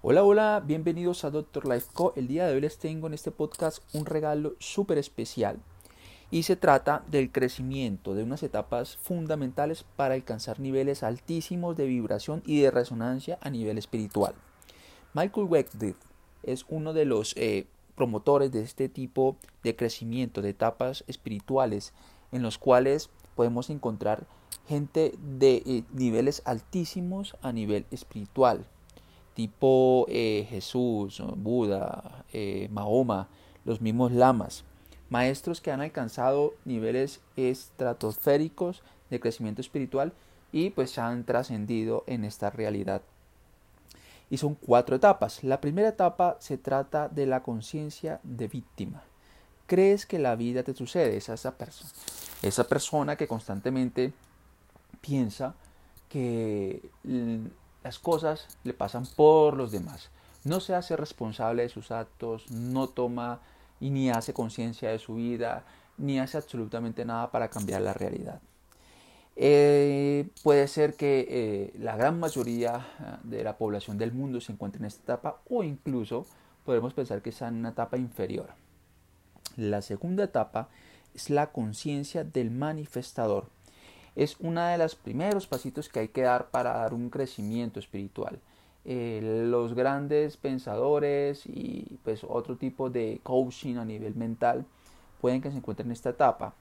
Hola, hola, bienvenidos a Doctor Life Co. El día de hoy les tengo en este podcast un regalo súper especial y se trata del crecimiento de unas etapas fundamentales para alcanzar niveles altísimos de vibración y de resonancia a nivel espiritual. Michael Weckdiff es uno de los eh, promotores de este tipo de crecimiento de etapas espirituales en los cuales podemos encontrar gente de eh, niveles altísimos a nivel espiritual tipo eh, Jesús, Buda, eh, Mahoma, los mismos lamas, maestros que han alcanzado niveles estratosféricos de crecimiento espiritual y pues han trascendido en esta realidad. Y son cuatro etapas. La primera etapa se trata de la conciencia de víctima. Crees que la vida te sucede, es esa persona. Esa persona que constantemente piensa que las cosas le pasan por los demás. No se hace responsable de sus actos, no toma y ni hace conciencia de su vida, ni hace absolutamente nada para cambiar la realidad. Eh, puede ser que eh, la gran mayoría ah, de la población del mundo se encuentre en esta etapa o incluso podemos pensar que está en una etapa inferior. La segunda etapa es la conciencia del manifestador es uno de los primeros pasitos que hay que dar para dar un crecimiento espiritual. Eh, los grandes pensadores y pues otro tipo de coaching a nivel mental pueden que se encuentren en esta etapa.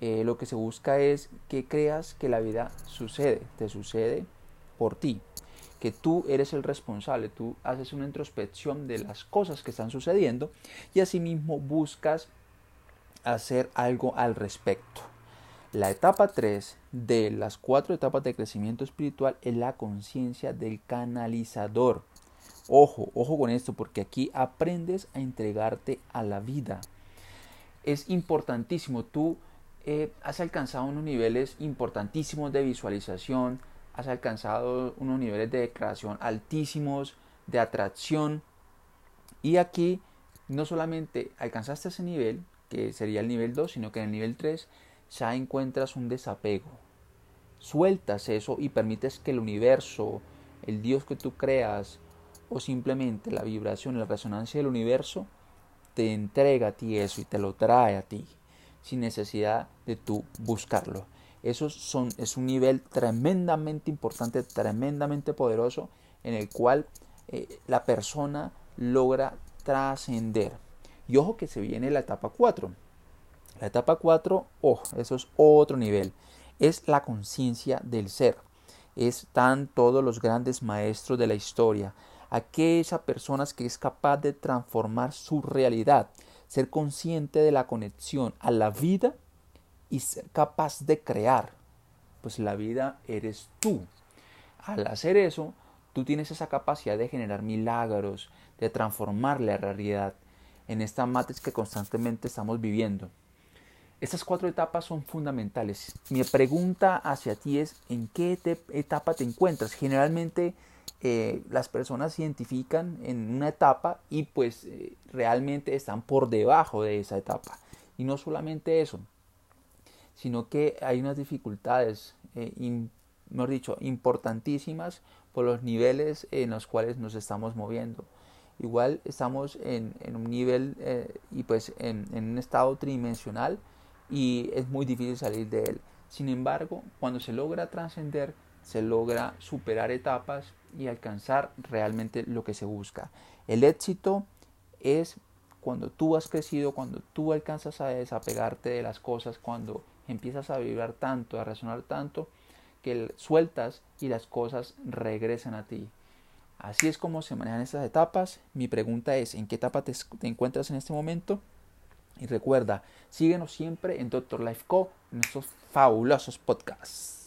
Eh, lo que se busca es que creas que la vida sucede, te sucede por ti, que tú eres el responsable, tú haces una introspección de las cosas que están sucediendo y asimismo buscas hacer algo al respecto. La etapa 3 de las cuatro etapas de crecimiento espiritual es la conciencia del canalizador. Ojo, ojo con esto, porque aquí aprendes a entregarte a la vida. Es importantísimo, tú eh, has alcanzado unos niveles importantísimos de visualización, has alcanzado unos niveles de creación altísimos, de atracción. Y aquí no solamente alcanzaste ese nivel, que sería el nivel 2, sino que en el nivel 3 ya encuentras un desapego. Sueltas eso y permites que el universo, el Dios que tú creas, o simplemente la vibración, la resonancia del universo, te entrega a ti eso y te lo trae a ti, sin necesidad de tú buscarlo. Eso es un nivel tremendamente importante, tremendamente poderoso, en el cual eh, la persona logra trascender. Y ojo que se viene la etapa 4. La etapa 4, oh, eso es otro nivel, es la conciencia del ser. Están todos los grandes maestros de la historia, aquella personas que es capaz de transformar su realidad, ser consciente de la conexión a la vida y ser capaz de crear. Pues la vida eres tú. Al hacer eso, tú tienes esa capacidad de generar milagros, de transformar la realidad en esta matriz que constantemente estamos viviendo. Estas cuatro etapas son fundamentales. Mi pregunta hacia ti es, ¿en qué etapa te encuentras? Generalmente eh, las personas se identifican en una etapa y pues eh, realmente están por debajo de esa etapa. Y no solamente eso, sino que hay unas dificultades, eh, mejor dicho, importantísimas por los niveles en los cuales nos estamos moviendo. Igual estamos en, un nivel y pues en un estado tridimensional y es muy difícil salir de él. Sin embargo, cuando se logra trascender, se logra superar etapas y alcanzar realmente lo que se busca. El éxito es cuando tú has crecido, cuando tú alcanzas a desapegarte de las cosas, cuando empiezas a vibrar tanto, a resonar tanto, que sueltas y las cosas regresan a ti. Así es como se manejan estas etapas. Mi pregunta es, ¿en qué etapa te, te encuentras en este momento? Y recuerda, síguenos siempre en Doctor Life Co, en estos fabulosos podcasts.